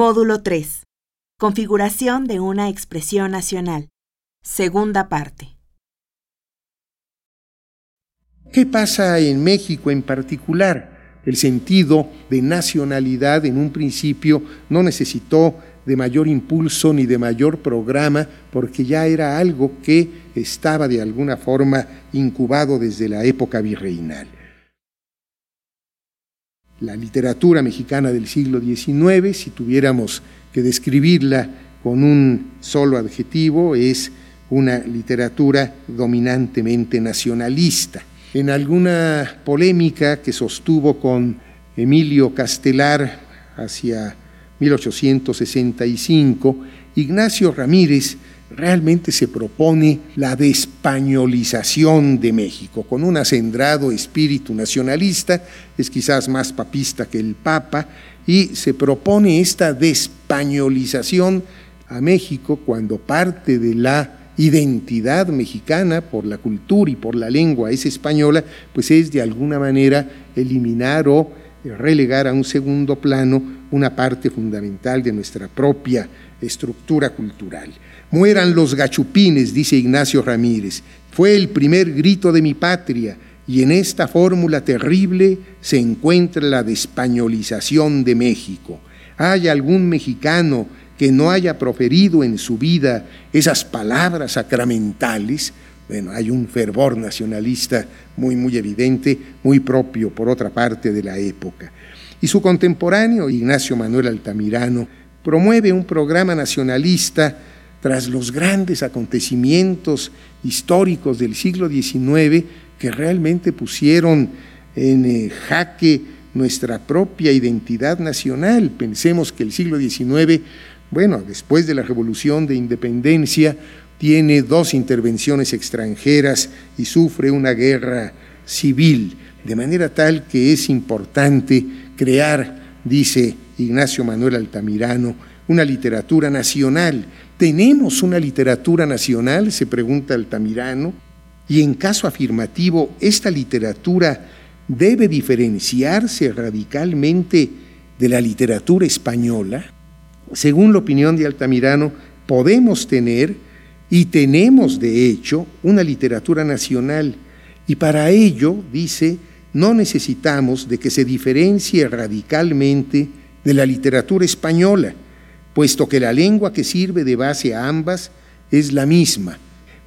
Módulo 3. Configuración de una expresión nacional. Segunda parte. ¿Qué pasa en México en particular? El sentido de nacionalidad en un principio no necesitó de mayor impulso ni de mayor programa, porque ya era algo que estaba de alguna forma incubado desde la época virreinal. La literatura mexicana del siglo XIX, si tuviéramos que describirla con un solo adjetivo, es una literatura dominantemente nacionalista. En alguna polémica que sostuvo con Emilio Castelar hacia 1865, Ignacio Ramírez realmente se propone la despañolización de México, con un acendrado espíritu nacionalista, es quizás más papista que el Papa, y se propone esta despañolización a México cuando parte de la identidad mexicana por la cultura y por la lengua es española, pues es de alguna manera eliminar o relegar a un segundo plano una parte fundamental de nuestra propia estructura cultural. Mueran los gachupines, dice Ignacio Ramírez. Fue el primer grito de mi patria y en esta fórmula terrible se encuentra la despañolización de México. ¿Hay algún mexicano que no haya proferido en su vida esas palabras sacramentales? Bueno, hay un fervor nacionalista muy, muy evidente, muy propio, por otra parte, de la época. Y su contemporáneo, Ignacio Manuel Altamirano, promueve un programa nacionalista tras los grandes acontecimientos históricos del siglo XIX que realmente pusieron en eh, jaque nuestra propia identidad nacional. Pensemos que el siglo XIX, bueno, después de la Revolución de Independencia, tiene dos intervenciones extranjeras y sufre una guerra civil, de manera tal que es importante crear, dice Ignacio Manuel Altamirano, una literatura nacional. ¿Tenemos una literatura nacional? se pregunta Altamirano. Y en caso afirmativo, ¿esta literatura debe diferenciarse radicalmente de la literatura española? Según la opinión de Altamirano, podemos tener y tenemos, de hecho, una literatura nacional. Y para ello, dice, no necesitamos de que se diferencie radicalmente de la literatura española, puesto que la lengua que sirve de base a ambas es la misma.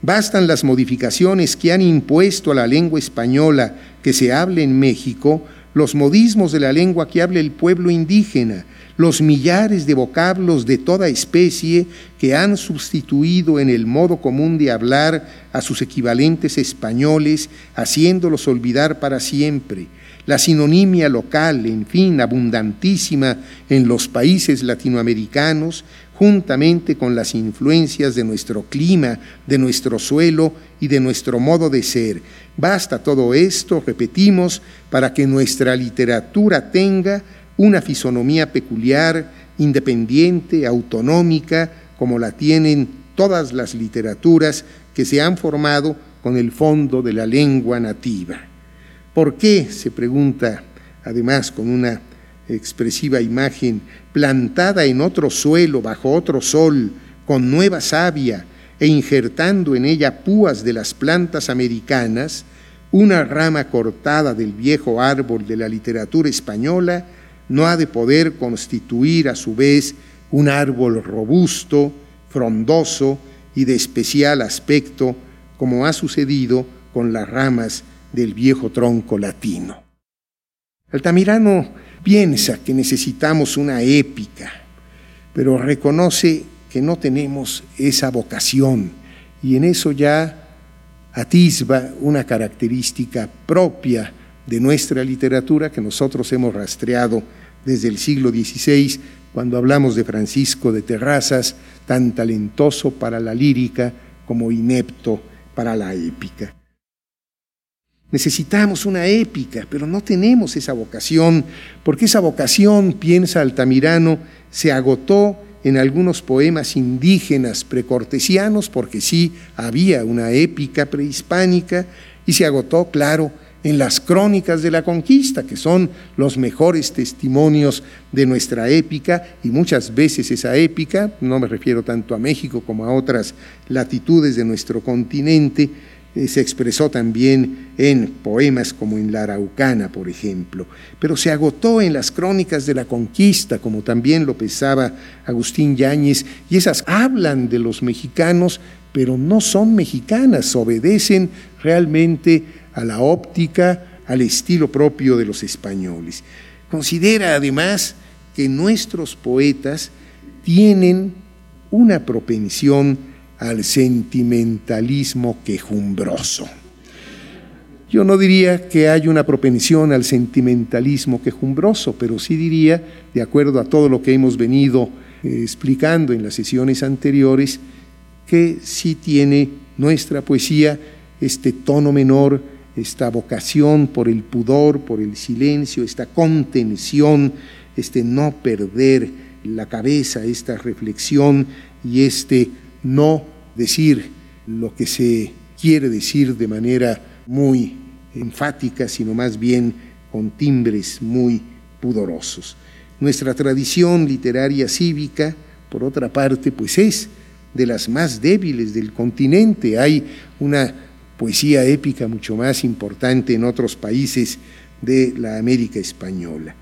Bastan las modificaciones que han impuesto a la lengua española que se hable en México, los modismos de la lengua que habla el pueblo indígena, los millares de vocablos de toda especie que han sustituido en el modo común de hablar a sus equivalentes españoles, haciéndolos olvidar para siempre, la sinonimia local, en fin, abundantísima en los países latinoamericanos, juntamente con las influencias de nuestro clima, de nuestro suelo y de nuestro modo de ser. Basta todo esto, repetimos, para que nuestra literatura tenga una fisonomía peculiar, independiente, autonómica, como la tienen todas las literaturas que se han formado con el fondo de la lengua nativa. ¿Por qué? se pregunta, además con una expresiva imagen, plantada en otro suelo, bajo otro sol, con nueva savia, e injertando en ella púas de las plantas americanas, una rama cortada del viejo árbol de la literatura española, no ha de poder constituir a su vez un árbol robusto, frondoso y de especial aspecto, como ha sucedido con las ramas del viejo tronco latino. Altamirano piensa que necesitamos una épica, pero reconoce que no tenemos esa vocación y en eso ya atisba una característica propia de nuestra literatura que nosotros hemos rastreado desde el siglo XVI, cuando hablamos de Francisco de Terrazas, tan talentoso para la lírica como inepto para la épica. Necesitamos una épica, pero no tenemos esa vocación, porque esa vocación, piensa Altamirano, se agotó en algunos poemas indígenas precortesianos, porque sí había una épica prehispánica, y se agotó, claro, en las crónicas de la conquista, que son los mejores testimonios de nuestra épica, y muchas veces esa épica, no me refiero tanto a México como a otras latitudes de nuestro continente, se expresó también en poemas como en La Araucana, por ejemplo, pero se agotó en las crónicas de la conquista, como también lo pensaba Agustín Yáñez, y esas hablan de los mexicanos, pero no son mexicanas, obedecen realmente a la óptica, al estilo propio de los españoles. Considera además que nuestros poetas tienen una propensión al sentimentalismo quejumbroso. Yo no diría que hay una propensión al sentimentalismo quejumbroso, pero sí diría, de acuerdo a todo lo que hemos venido eh, explicando en las sesiones anteriores, que sí tiene nuestra poesía este tono menor, esta vocación por el pudor, por el silencio, esta contención, este no perder la cabeza, esta reflexión y este no decir lo que se quiere decir de manera muy enfática, sino más bien con timbres muy pudorosos. Nuestra tradición literaria cívica, por otra parte, pues es de las más débiles del continente. Hay una poesía épica mucho más importante en otros países de la América española,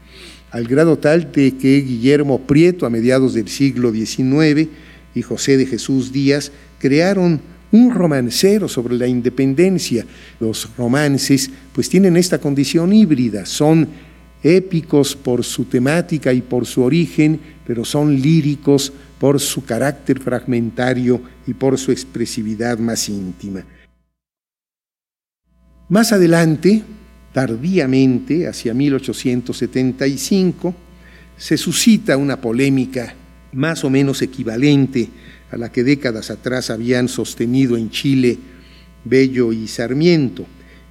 al grado tal de que Guillermo Prieto a mediados del siglo XIX y José de Jesús Díaz crearon un romancero sobre la independencia. Los romances pues tienen esta condición híbrida, son épicos por su temática y por su origen, pero son líricos por su carácter fragmentario y por su expresividad más íntima. Más adelante, tardíamente, hacia 1875, se suscita una polémica más o menos equivalente a la que décadas atrás habían sostenido en Chile Bello y Sarmiento.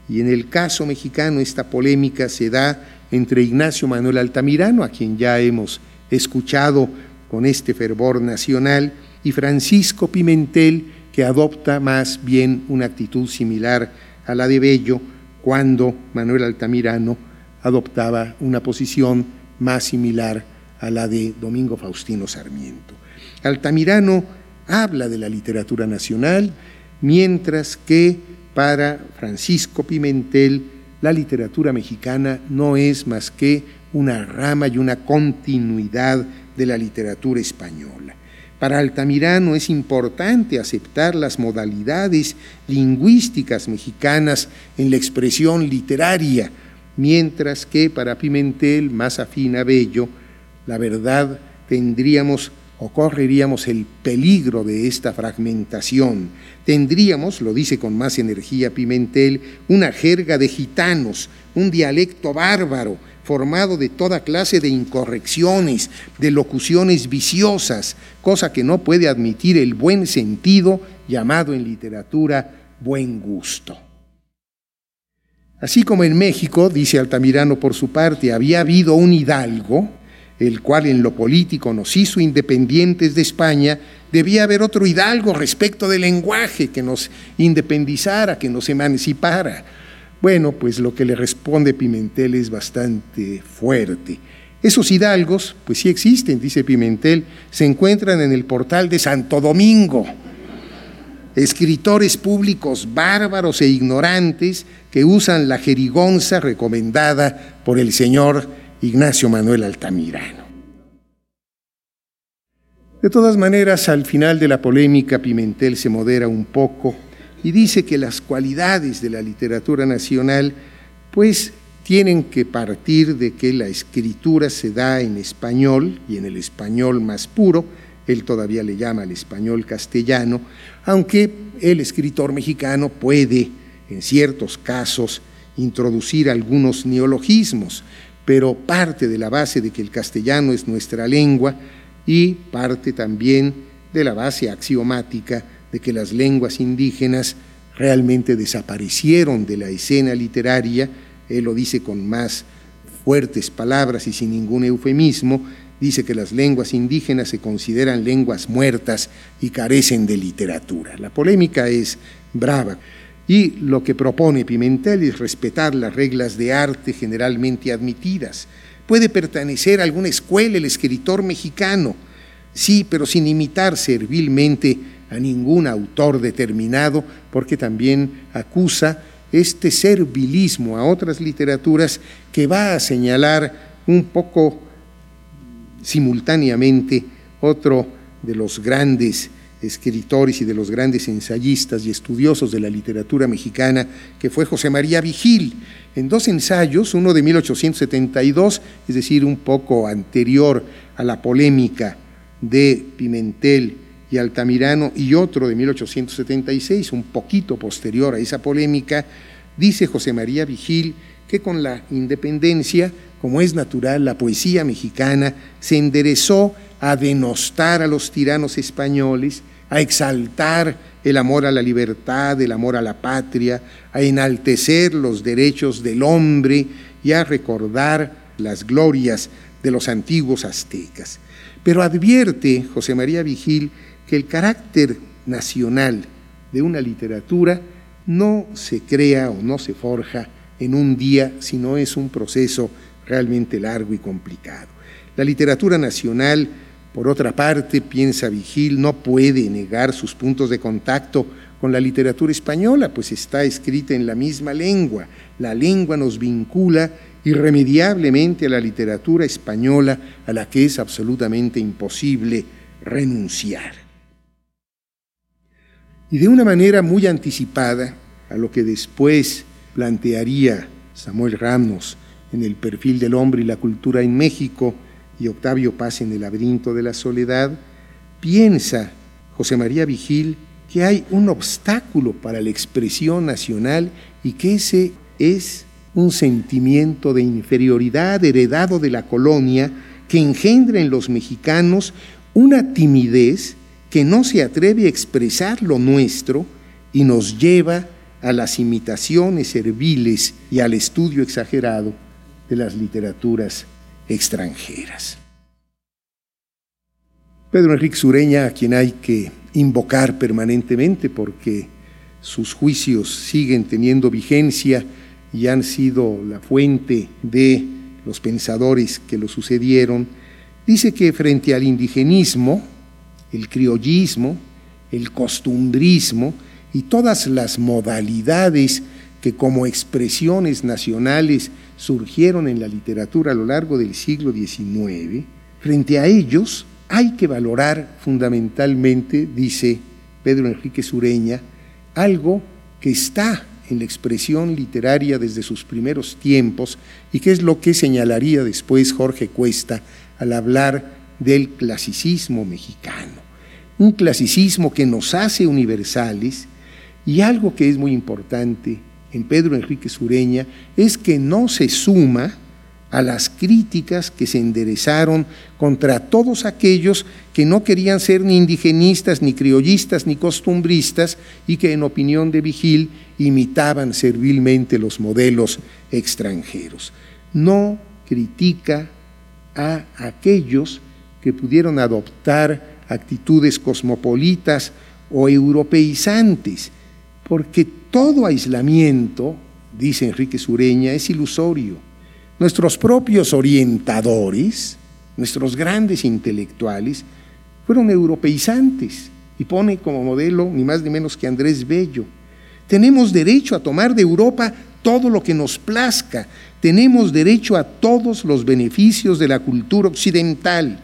Y en el caso mexicano esta polémica se da entre Ignacio Manuel Altamirano, a quien ya hemos escuchado con este fervor nacional, y Francisco Pimentel, que adopta más bien una actitud similar a la de Bello, cuando Manuel Altamirano adoptaba una posición más similar a la de Domingo Faustino Sarmiento. Altamirano habla de la literatura nacional, mientras que para Francisco Pimentel la literatura mexicana no es más que una rama y una continuidad de la literatura española. Para Altamirano es importante aceptar las modalidades lingüísticas mexicanas en la expresión literaria, mientras que para Pimentel, más afín a Bello, la verdad tendríamos o correríamos el peligro de esta fragmentación. Tendríamos, lo dice con más energía Pimentel, una jerga de gitanos, un dialecto bárbaro, formado de toda clase de incorrecciones, de locuciones viciosas, cosa que no puede admitir el buen sentido llamado en literatura buen gusto. Así como en México, dice Altamirano por su parte, había habido un hidalgo, el cual en lo político nos hizo independientes de España, debía haber otro hidalgo respecto del lenguaje que nos independizara, que nos emancipara. Bueno, pues lo que le responde Pimentel es bastante fuerte. Esos hidalgos, pues sí existen, dice Pimentel, se encuentran en el portal de Santo Domingo. Escritores públicos bárbaros e ignorantes que usan la jerigonza recomendada por el señor Ignacio Manuel Altamirano. De todas maneras, al final de la polémica, Pimentel se modera un poco y dice que las cualidades de la literatura nacional, pues, tienen que partir de que la escritura se da en español y en el español más puro, él todavía le llama el español castellano, aunque el escritor mexicano puede, en ciertos casos, introducir algunos neologismos, pero parte de la base de que el castellano es nuestra lengua y parte también de la base axiomática de que las lenguas indígenas realmente desaparecieron de la escena literaria, él lo dice con más fuertes palabras y sin ningún eufemismo, dice que las lenguas indígenas se consideran lenguas muertas y carecen de literatura. La polémica es brava. Y lo que propone Pimentel es respetar las reglas de arte generalmente admitidas. Puede pertenecer a alguna escuela el escritor mexicano, sí, pero sin imitar servilmente a ningún autor determinado, porque también acusa este servilismo a otras literaturas que va a señalar un poco simultáneamente otro de los grandes escritores y de los grandes ensayistas y estudiosos de la literatura mexicana, que fue José María Vigil, en dos ensayos, uno de 1872, es decir, un poco anterior a la polémica de Pimentel y Altamirano, y otro de 1876, un poquito posterior a esa polémica, dice José María Vigil que con la independencia, como es natural, la poesía mexicana se enderezó a denostar a los tiranos españoles, a exaltar el amor a la libertad, el amor a la patria, a enaltecer los derechos del hombre y a recordar las glorias de los antiguos aztecas. Pero advierte José María Vigil que el carácter nacional de una literatura no se crea o no se forja en un día, sino es un proceso realmente largo y complicado. La literatura nacional, por otra parte, piensa Vigil, no puede negar sus puntos de contacto con la literatura española, pues está escrita en la misma lengua. La lengua nos vincula irremediablemente a la literatura española, a la que es absolutamente imposible renunciar. Y de una manera muy anticipada a lo que después plantearía Samuel Ramos en el perfil del hombre y la cultura en México y Octavio Paz en el laberinto de la soledad, piensa José María Vigil que hay un obstáculo para la expresión nacional y que ese es un sentimiento de inferioridad heredado de la colonia que engendra en los mexicanos una timidez que no se atreve a expresar lo nuestro y nos lleva a las imitaciones serviles y al estudio exagerado de las literaturas extranjeras. Pedro Enrique Sureña, a quien hay que invocar permanentemente porque sus juicios siguen teniendo vigencia y han sido la fuente de los pensadores que lo sucedieron, dice que frente al indigenismo, el criollismo, el costumbrismo y todas las modalidades que como expresiones nacionales surgieron en la literatura a lo largo del siglo XIX, frente a ellos hay que valorar fundamentalmente, dice Pedro Enrique Sureña, algo que está en la expresión literaria desde sus primeros tiempos y que es lo que señalaría después Jorge Cuesta al hablar del clasicismo mexicano. Un clasicismo que nos hace universales y algo que es muy importante en Pedro Enrique Sureña es que no se suma a las críticas que se enderezaron contra todos aquellos que no querían ser ni indigenistas, ni criollistas, ni costumbristas, y que en opinión de Vigil imitaban servilmente los modelos extranjeros. No critica a aquellos que pudieron adoptar actitudes cosmopolitas o europeizantes, porque todo aislamiento, dice Enrique Sureña, es ilusorio. Nuestros propios orientadores, nuestros grandes intelectuales, fueron europeizantes y pone como modelo ni más ni menos que Andrés Bello. Tenemos derecho a tomar de Europa todo lo que nos plazca, tenemos derecho a todos los beneficios de la cultura occidental.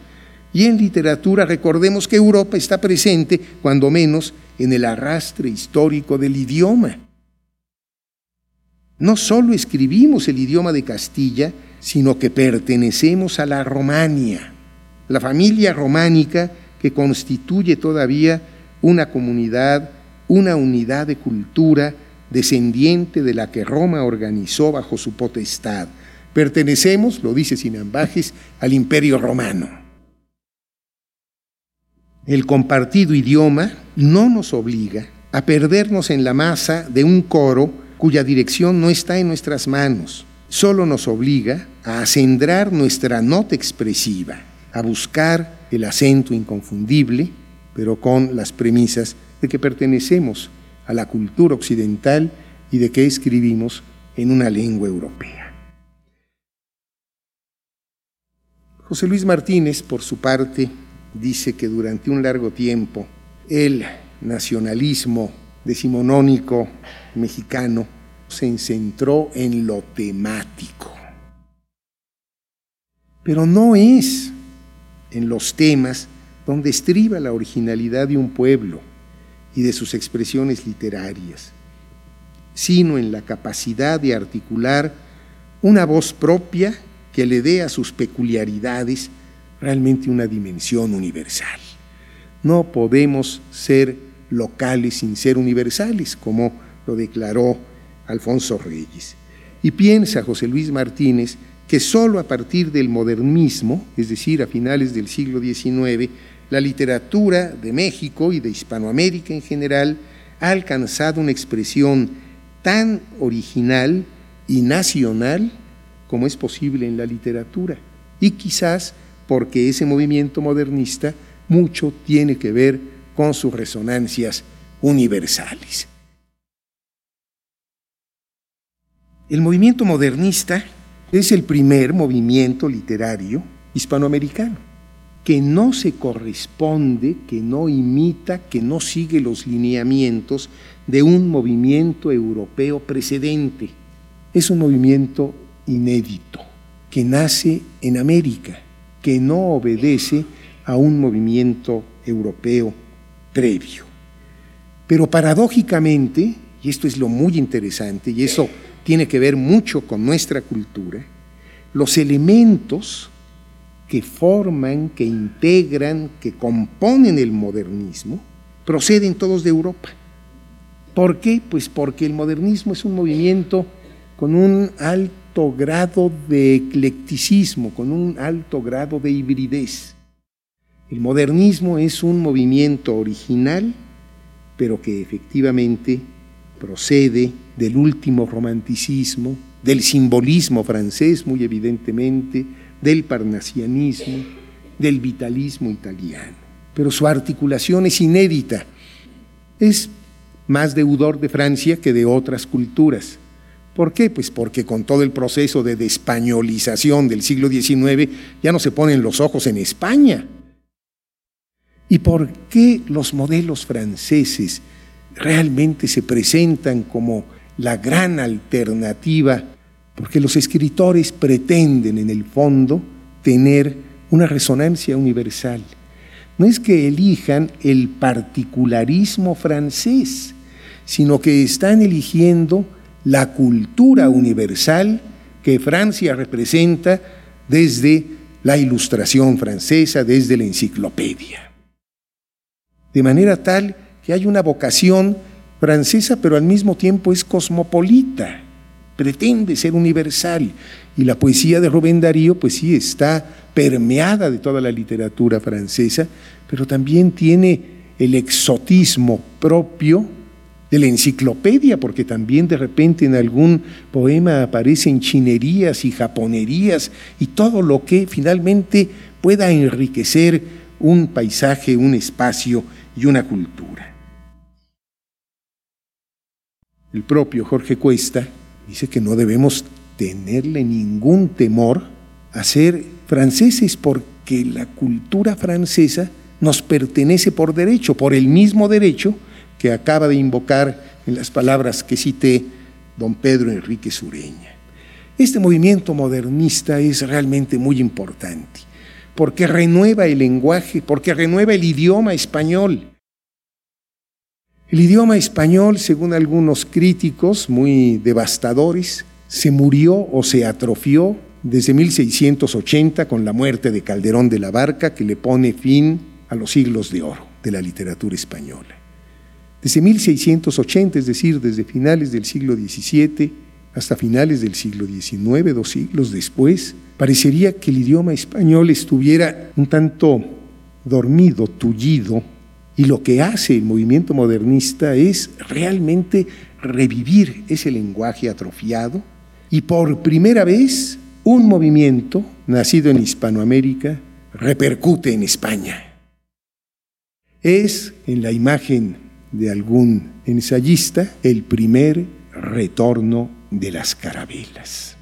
Y en literatura recordemos que Europa está presente, cuando menos, en el arrastre histórico del idioma. No solo escribimos el idioma de Castilla, sino que pertenecemos a la Romania, la familia románica que constituye todavía una comunidad, una unidad de cultura descendiente de la que Roma organizó bajo su potestad. Pertenecemos, lo dice sin ambajes, al imperio romano. El compartido idioma no nos obliga a perdernos en la masa de un coro cuya dirección no está en nuestras manos. Solo nos obliga a acendrar nuestra nota expresiva, a buscar el acento inconfundible, pero con las premisas de que pertenecemos a la cultura occidental y de que escribimos en una lengua europea. José Luis Martínez, por su parte, dice que durante un largo tiempo el nacionalismo decimonónico mexicano se centró en lo temático. Pero no es en los temas donde estriba la originalidad de un pueblo y de sus expresiones literarias, sino en la capacidad de articular una voz propia que le dé a sus peculiaridades realmente una dimensión universal. No podemos ser locales sin ser universales, como lo declaró Alfonso Reyes. Y piensa José Luis Martínez que sólo a partir del modernismo, es decir, a finales del siglo XIX, la literatura de México y de Hispanoamérica en general ha alcanzado una expresión tan original y nacional como es posible en la literatura. Y quizás porque ese movimiento modernista mucho tiene que ver con sus resonancias universales. El movimiento modernista es el primer movimiento literario hispanoamericano que no se corresponde, que no imita, que no sigue los lineamientos de un movimiento europeo precedente. Es un movimiento inédito, que nace en América, que no obedece a un movimiento europeo previo. Pero paradójicamente, y esto es lo muy interesante, y eso tiene que ver mucho con nuestra cultura, los elementos que forman, que integran, que componen el modernismo, proceden todos de Europa. ¿Por qué? Pues porque el modernismo es un movimiento con un alto grado de eclecticismo, con un alto grado de hibridez. El modernismo es un movimiento original, pero que efectivamente procede del último romanticismo, del simbolismo francés muy evidentemente, del parnasianismo, del vitalismo italiano. Pero su articulación es inédita. Es más deudor de Francia que de otras culturas. ¿Por qué? Pues porque con todo el proceso de despañolización del siglo XIX ya no se ponen los ojos en España. ¿Y por qué los modelos franceses realmente se presentan como la gran alternativa porque los escritores pretenden en el fondo tener una resonancia universal. No es que elijan el particularismo francés, sino que están eligiendo la cultura universal que Francia representa desde la ilustración francesa, desde la enciclopedia. De manera tal que hay una vocación francesa, pero al mismo tiempo es cosmopolita pretende ser universal. Y la poesía de Rubén Darío, pues sí, está permeada de toda la literatura francesa, pero también tiene el exotismo propio de la enciclopedia, porque también de repente en algún poema aparecen chinerías y japonerías y todo lo que finalmente pueda enriquecer un paisaje, un espacio y una cultura. El propio Jorge Cuesta dice que no debemos tenerle ningún temor a ser franceses porque la cultura francesa nos pertenece por derecho, por el mismo derecho que acaba de invocar en las palabras que cité don Pedro Enrique Sureña. Este movimiento modernista es realmente muy importante porque renueva el lenguaje, porque renueva el idioma español. El idioma español, según algunos críticos muy devastadores, se murió o se atrofió desde 1680 con la muerte de Calderón de la Barca, que le pone fin a los siglos de oro de la literatura española. Desde 1680, es decir, desde finales del siglo XVII hasta finales del siglo XIX, dos siglos después, parecería que el idioma español estuviera un tanto dormido, tullido, y lo que hace el movimiento modernista es realmente revivir ese lenguaje atrofiado y por primera vez un movimiento nacido en Hispanoamérica repercute en España. Es en la imagen de algún ensayista, el primer retorno de las carabelas.